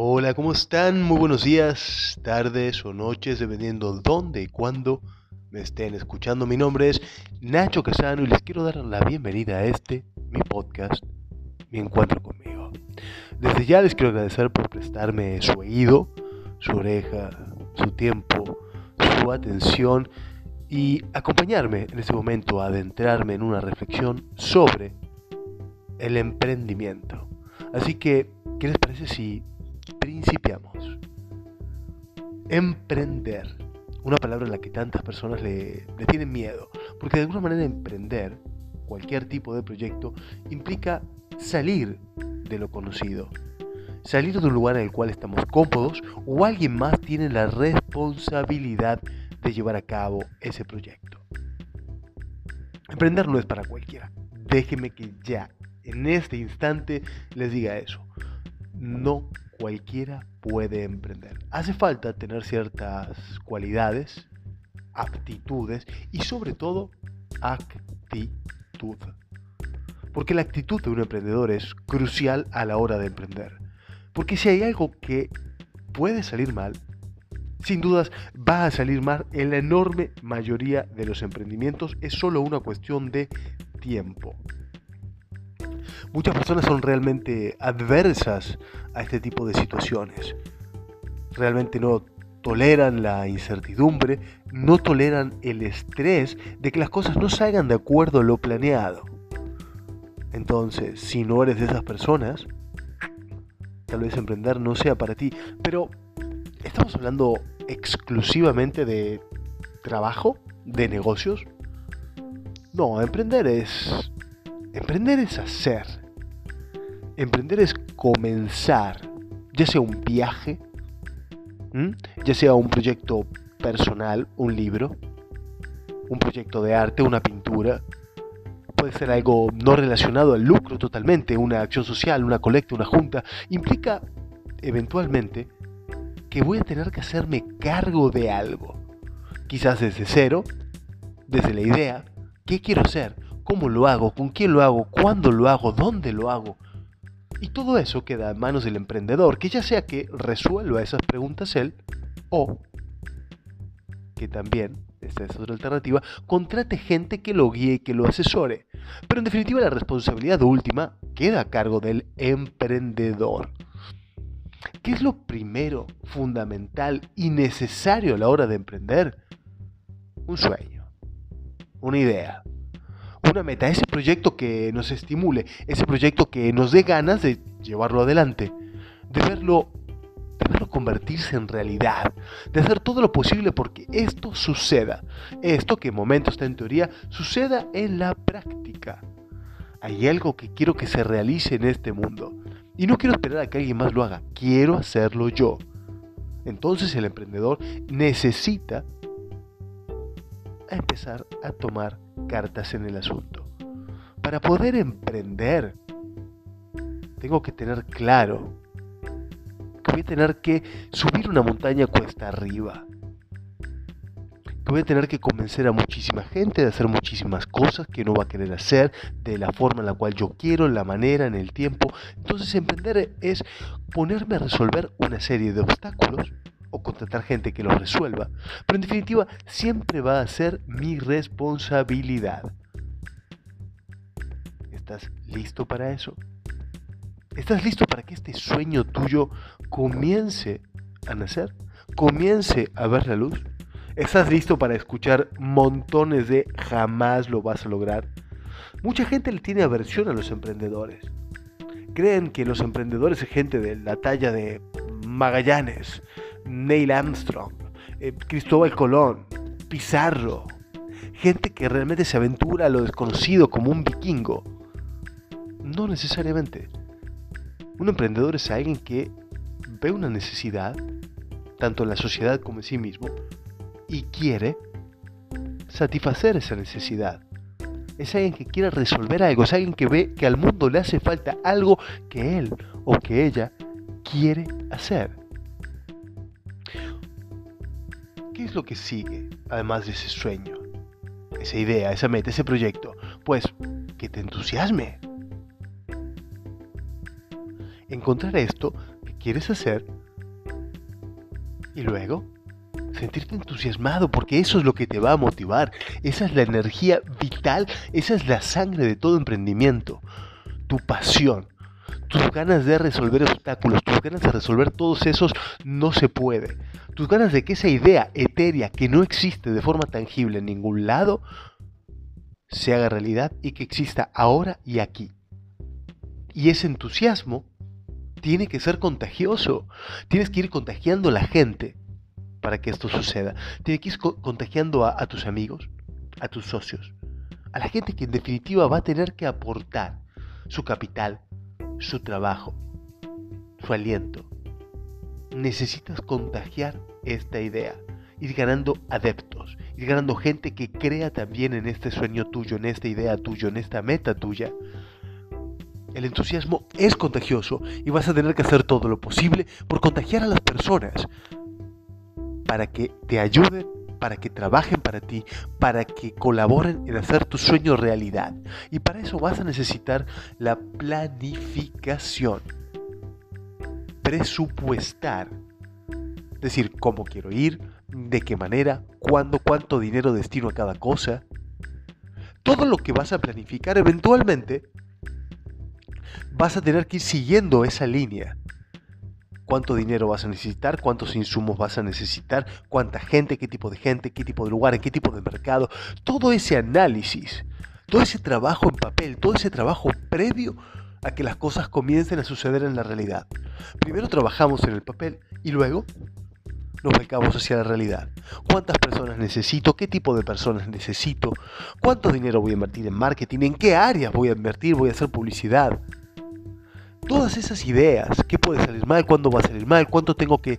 Hola, ¿cómo están? Muy buenos días, tardes o noches, dependiendo dónde y cuándo me estén escuchando. Mi nombre es Nacho Casano y les quiero dar la bienvenida a este, mi podcast, Mi Encuentro conmigo. Desde ya les quiero agradecer por prestarme su oído, su oreja, su tiempo, su atención y acompañarme en este momento a adentrarme en una reflexión sobre el emprendimiento. Así que, ¿qué les parece si Principiamos. Emprender. Una palabra en la que tantas personas le, tienen miedo. Porque de alguna manera emprender cualquier tipo de proyecto implica salir de lo conocido. Salir de un lugar en el cual estamos cómodos o alguien más tiene la responsabilidad de llevar a cabo ese proyecto. Emprender no es para cualquiera. Déjeme que ya, en este instante, les diga eso. No cualquiera puede emprender. Hace falta tener ciertas cualidades, aptitudes y sobre todo actitud. Porque la actitud de un emprendedor es crucial a la hora de emprender. Porque si hay algo que puede salir mal, sin dudas va a salir mal en la enorme mayoría de los emprendimientos. Es solo una cuestión de tiempo. Muchas personas son realmente adversas a este tipo de situaciones. Realmente no toleran la incertidumbre, no toleran el estrés de que las cosas no salgan de acuerdo a lo planeado. Entonces, si no eres de esas personas, tal vez emprender no sea para ti. Pero, ¿estamos hablando exclusivamente de trabajo? ¿De negocios? No, emprender es Emprender es hacer. Emprender es comenzar, ya sea un viaje, ya sea un proyecto personal, un libro, un proyecto de arte, una pintura. Puede ser algo no relacionado al lucro totalmente, una acción social, una colecta, una junta. Implica eventualmente que voy a tener que hacerme cargo de algo. Quizás desde cero, desde la idea, ¿qué quiero hacer? Cómo lo hago, con quién lo hago, cuándo lo hago, dónde lo hago. Y todo eso queda en manos del emprendedor, que ya sea que resuelva esas preguntas él o que también, esta es otra alternativa, contrate gente que lo guíe y que lo asesore. Pero en definitiva la responsabilidad última queda a cargo del emprendedor. ¿Qué es lo primero, fundamental y necesario a la hora de emprender? Un sueño, una idea, una meta, ese proyecto que nos estimule, ese proyecto que nos dé ganas de llevarlo adelante, de verlo, de verlo convertirse en realidad, de hacer todo lo posible porque esto suceda, esto que en momento está en teoría, suceda en la práctica. Hay algo que quiero que se realice en este mundo y no quiero esperar a que alguien más lo haga, quiero hacerlo yo. Entonces el emprendedor necesita empezar a tomar cartas en el asunto. Para poder emprender, tengo que tener claro que voy a tener que subir una montaña cuesta arriba. Que voy a tener que convencer a muchísima gente de hacer muchísimas cosas que no va a querer hacer de la forma en la cual yo quiero, la manera, en el tiempo. Entonces emprender es ponerme a resolver una serie de obstáculos o contratar gente que lo resuelva, pero en definitiva siempre va a ser mi responsabilidad. ¿Estás listo para eso? ¿Estás listo para que este sueño tuyo comience a nacer? ¿Comience a ver la luz? ¿Estás listo para escuchar montones de jamás lo vas a lograr? Mucha gente le tiene aversión a los emprendedores. Creen que los emprendedores es gente de la talla de Magallanes, Neil Armstrong, eh, Cristóbal Colón, Pizarro, gente que realmente se aventura a lo desconocido como un vikingo. No necesariamente. Un emprendedor es alguien que ve una necesidad, tanto en la sociedad como en sí mismo, y quiere satisfacer esa necesidad. Es alguien que quiere resolver algo, es alguien que ve que al mundo le hace falta algo que él o que ella quiere hacer. ¿Qué es lo que sigue, además de ese sueño, esa idea, esa meta, ese proyecto? Pues que te entusiasme. Encontrar esto que quieres hacer y luego sentirte entusiasmado porque eso es lo que te va a motivar. Esa es la energía vital, esa es la sangre de todo emprendimiento. Tu pasión, tus ganas de resolver obstáculos, tus ganas de resolver todos esos no se puede. Tus ganas de que esa idea etérea que no existe de forma tangible en ningún lado se haga realidad y que exista ahora y aquí. Y ese entusiasmo tiene que ser contagioso. Tienes que ir contagiando a la gente para que esto suceda. Tienes que ir contagiando a, a tus amigos, a tus socios, a la gente que en definitiva va a tener que aportar su capital, su trabajo, su aliento. Necesitas contagiar esta idea, ir ganando adeptos, ir ganando gente que crea también en este sueño tuyo, en esta idea tuya, en esta meta tuya. El entusiasmo es contagioso y vas a tener que hacer todo lo posible por contagiar a las personas para que te ayuden, para que trabajen para ti, para que colaboren en hacer tu sueño realidad. Y para eso vas a necesitar la planificación, presupuestar, decir cómo quiero ir, de qué manera, cuándo, cuánto dinero destino a cada cosa. Todo lo que vas a planificar eventualmente vas a tener que ir siguiendo esa línea. Cuánto dinero vas a necesitar, cuántos insumos vas a necesitar, cuánta gente, qué tipo de gente, qué tipo de lugar, qué tipo de mercado. Todo ese análisis, todo ese trabajo en papel, todo ese trabajo previo a que las cosas comiencen a suceder en la realidad. Primero trabajamos en el papel y luego nos volcamos hacia la realidad. ¿Cuántas personas necesito? ¿Qué tipo de personas necesito? ¿Cuánto dinero voy a invertir en marketing? ¿En qué áreas voy a invertir? ¿Voy a hacer publicidad? Todas esas ideas, ¿qué puede salir mal? ¿Cuándo va a salir mal? ¿Cuánto tengo que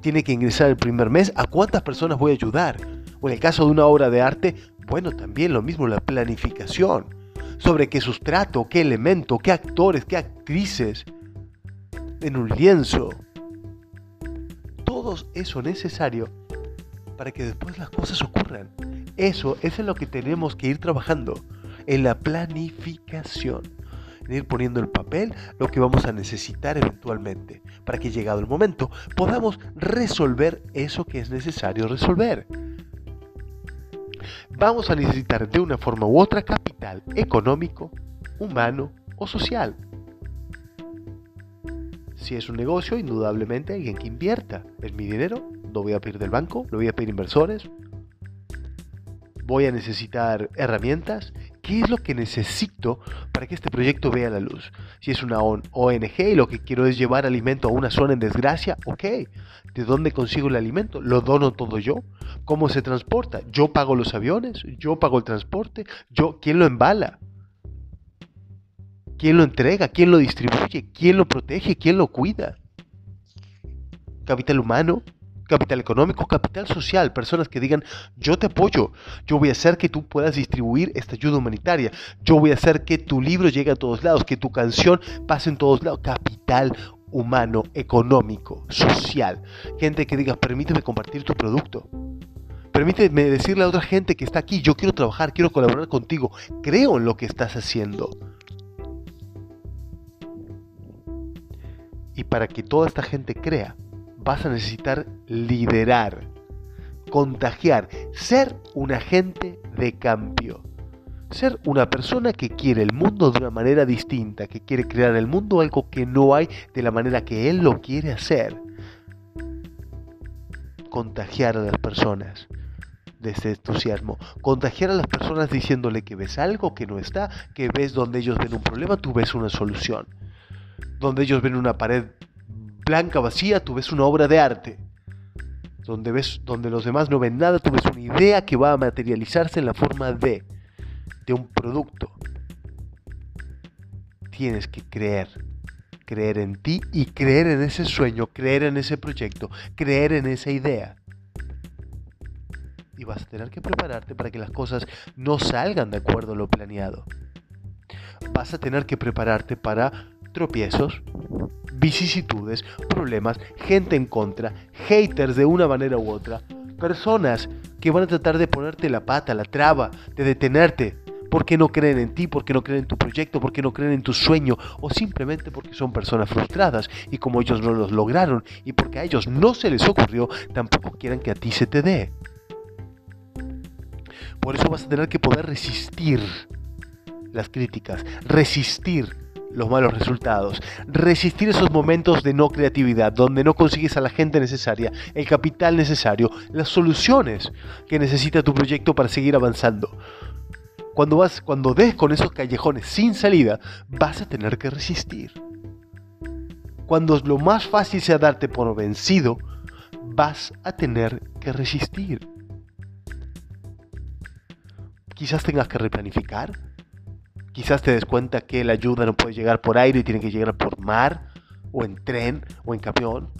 tiene que ingresar el primer mes? ¿A cuántas personas voy a ayudar? O en el caso de una obra de arte, bueno, también lo mismo, la planificación sobre qué sustrato, qué elemento, qué actores, qué actrices en un lienzo, todo eso necesario para que después las cosas ocurran. Eso, es en lo que tenemos que ir trabajando, en la planificación, ir poniendo en papel lo que vamos a necesitar eventualmente, para que llegado el momento podamos resolver eso que es necesario resolver. Vamos a necesitar de una forma u otra capital económico, humano o social. Si es un negocio, indudablemente alguien que invierta. Es mi dinero, lo voy a pedir del banco, lo voy a pedir inversores. Voy a necesitar herramientas. ¿Qué es lo que necesito para que este proyecto vea la luz? Si es una ONG y lo que quiero es llevar alimento a una zona en desgracia, ok. ¿De dónde consigo el alimento? ¿Lo dono todo yo? ¿Cómo se transporta? ¿Yo pago los aviones? ¿Yo pago el transporte? ¿Yo quién lo embala? ¿Quién lo entrega? ¿Quién lo distribuye? ¿Quién lo protege? ¿Quién lo cuida? Capital humano, capital económico, capital social, personas que digan, yo te apoyo, yo voy a hacer que tú puedas distribuir esta ayuda humanitaria, yo voy a hacer que tu libro llegue a todos lados, que tu canción pase en todos lados, capital humano, económico, social, gente que diga, permíteme compartir tu producto. Permíteme decirle a otra gente que está aquí, yo quiero trabajar, quiero colaborar contigo, creo en lo que estás haciendo. Y para que toda esta gente crea, vas a necesitar liderar, contagiar, ser un agente de cambio. Ser una persona que quiere el mundo de una manera distinta, que quiere crear el mundo algo que no hay de la manera que él lo quiere hacer. Contagiar a las personas de ese entusiasmo. Contagiar a las personas diciéndole que ves algo que no está, que ves donde ellos ven un problema, tú ves una solución donde ellos ven una pared blanca vacía, tú ves una obra de arte. Donde, ves, donde los demás no ven nada, tú ves una idea que va a materializarse en la forma de, de un producto. Tienes que creer, creer en ti y creer en ese sueño, creer en ese proyecto, creer en esa idea. Y vas a tener que prepararte para que las cosas no salgan de acuerdo a lo planeado. Vas a tener que prepararte para tropiezos, vicisitudes, problemas, gente en contra, haters de una manera u otra, personas que van a tratar de ponerte la pata, la traba, de detenerte, porque no creen en ti, porque no creen en tu proyecto, porque no creen en tu sueño o simplemente porque son personas frustradas y como ellos no los lograron y porque a ellos no se les ocurrió, tampoco quieren que a ti se te dé. Por eso vas a tener que poder resistir las críticas, resistir los malos resultados, resistir esos momentos de no creatividad, donde no consigues a la gente necesaria, el capital necesario, las soluciones que necesita tu proyecto para seguir avanzando. Cuando vas, cuando des con esos callejones sin salida, vas a tener que resistir. Cuando lo más fácil sea darte por vencido, vas a tener que resistir. Quizás tengas que replanificar, Quizás te des cuenta que la ayuda no puede llegar por aire y tiene que llegar por mar, o en tren, o en camión.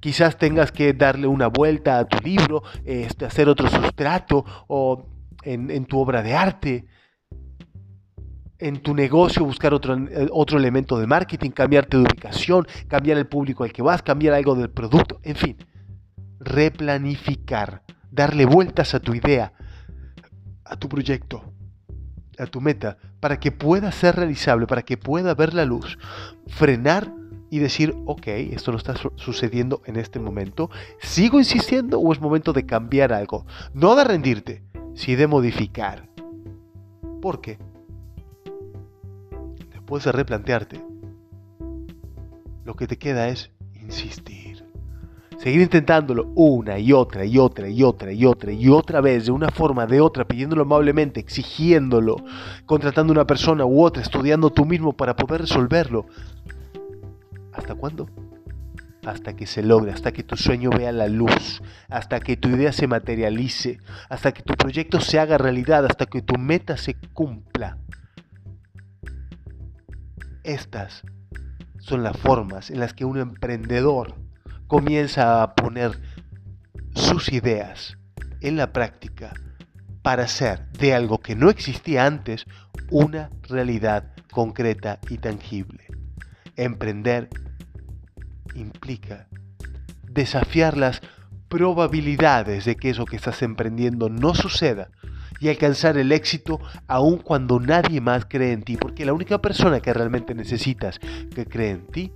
Quizás tengas que darle una vuelta a tu libro, este, hacer otro sustrato, o en, tu obra de arte, en tu negocio buscar otro, eh, otro elemento de marketing, cambiarte de ubicación, cambiar el público al que vas, cambiar algo del producto, en fin, replanificar, darle vueltas a tu idea, a tu proyecto a tu meta para que pueda ser realizable, para que pueda ver la luz, frenar y decir, ok, esto no está sucediendo en este momento, ¿sigo insistiendo o es momento de cambiar algo? No de rendirte, sí de modificar. ¿Por qué? Después de replantearte, lo que te queda es insistir. Seguir intentándolo una y otra y otra y otra y otra y otra vez, de una forma, de otra, pidiéndolo amablemente, exigiéndolo, contratando una persona u otra, estudiando tú mismo para poder resolverlo. ¿Hasta cuándo? Hasta que se logre, hasta que tu sueño vea la luz, hasta que tu idea se materialice, hasta que tu proyecto se haga realidad, hasta que tu meta se cumpla. Estas son las formas en las que un emprendedor comienza a poner sus ideas en la práctica para hacer de algo que no existía antes una realidad concreta y tangible. Emprender implica desafiar las probabilidades de que eso que estás emprendiendo no suceda y alcanzar el éxito aun cuando nadie más cree en ti, porque la única persona que realmente necesitas que cree en ti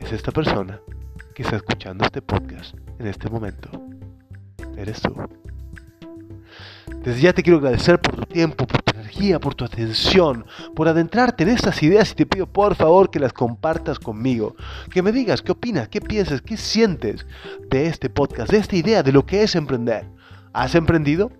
es esta persona que está escuchando este podcast en este momento eres tú. Desde ya te quiero agradecer por tu tiempo, por tu energía, por tu atención, por adentrarte en estas ideas y te pido por favor que las compartas conmigo, que me digas qué opinas, qué piensas, qué sientes de este podcast, de esta idea, de lo que es emprender. ¿Has emprendido?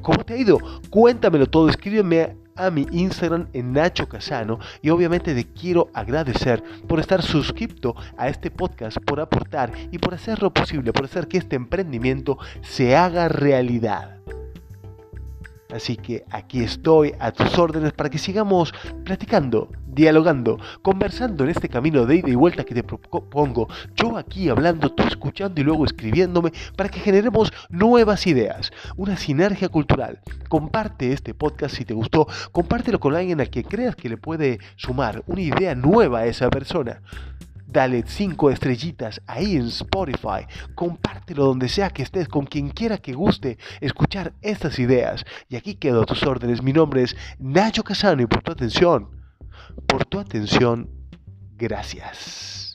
¿Cómo te ha ido? Cuéntamelo todo, escríbeme a mi Instagram en Nacho Casano y obviamente te quiero agradecer por estar suscrito a este podcast, por aportar y por hacerlo posible, por hacer que este emprendimiento se haga realidad. Así que aquí estoy a tus órdenes para que sigamos platicando, dialogando, conversando en este camino de ida y vuelta que te propongo. Yo aquí hablando, tú escuchando y luego escribiéndome para que generemos nuevas ideas, una sinergia cultural. Comparte este podcast si te gustó, compártelo con alguien a quien creas que le puede sumar una idea nueva a esa persona dale cinco estrellitas ahí en Spotify, compártelo donde sea que estés, con quien quiera que guste escuchar estas ideas. Y aquí quedo a tus órdenes. Mi nombre es Nacho Casano y por tu atención, por tu atención, gracias.